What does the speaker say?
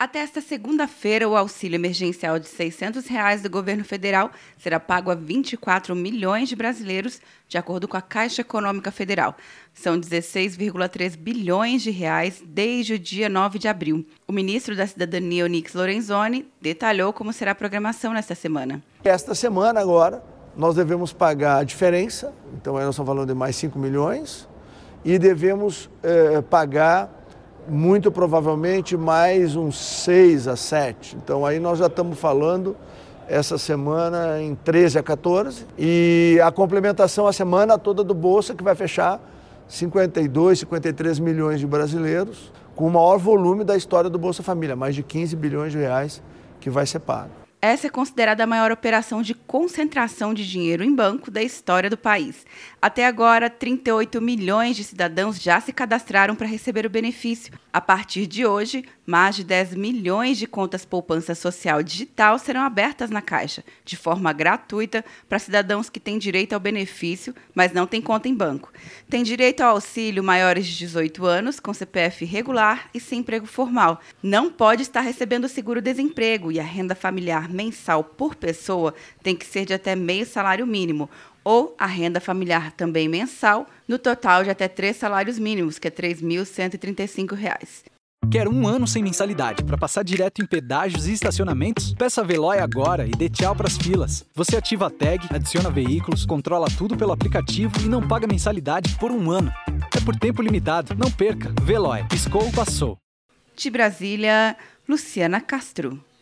Até esta segunda-feira, o auxílio emergencial de 600 reais do governo federal será pago a 24 milhões de brasileiros, de acordo com a Caixa Econômica Federal. São 16,3 bilhões de reais desde o dia 9 de abril. O ministro da Cidadania, Onix Lorenzoni, detalhou como será a programação nesta semana. Esta semana agora, nós devemos pagar a diferença, então nós estamos falando de mais 5 milhões, e devemos eh, pagar muito provavelmente mais uns 6 a 7. Então aí nós já estamos falando essa semana em 13 a 14 e a complementação a semana toda do Bolsa que vai fechar 52, 53 milhões de brasileiros com o maior volume da história do Bolsa Família, mais de 15 bilhões de reais que vai ser pago. Essa é considerada a maior operação de concentração de dinheiro em banco da história do país. Até agora, 38 milhões de cidadãos já se cadastraram para receber o benefício. A partir de hoje, mais de 10 milhões de contas poupança social digital serão abertas na Caixa, de forma gratuita, para cidadãos que têm direito ao benefício, mas não têm conta em banco. Tem direito ao auxílio maiores de 18 anos, com CPF regular e sem emprego formal. Não pode estar recebendo seguro-desemprego e a renda familiar mensal por pessoa tem que ser de até meio salário mínimo, ou a renda familiar também mensal, no total de até três salários mínimos, que é R$ 3.135. Quer um ano sem mensalidade para passar direto em pedágios e estacionamentos? Peça a Veloy agora e dê tchau para as filas. Você ativa a tag, adiciona veículos, controla tudo pelo aplicativo e não paga mensalidade por um ano. É por tempo limitado. Não perca. Veloy. Piscou, passou. De Brasília, Luciana Castro.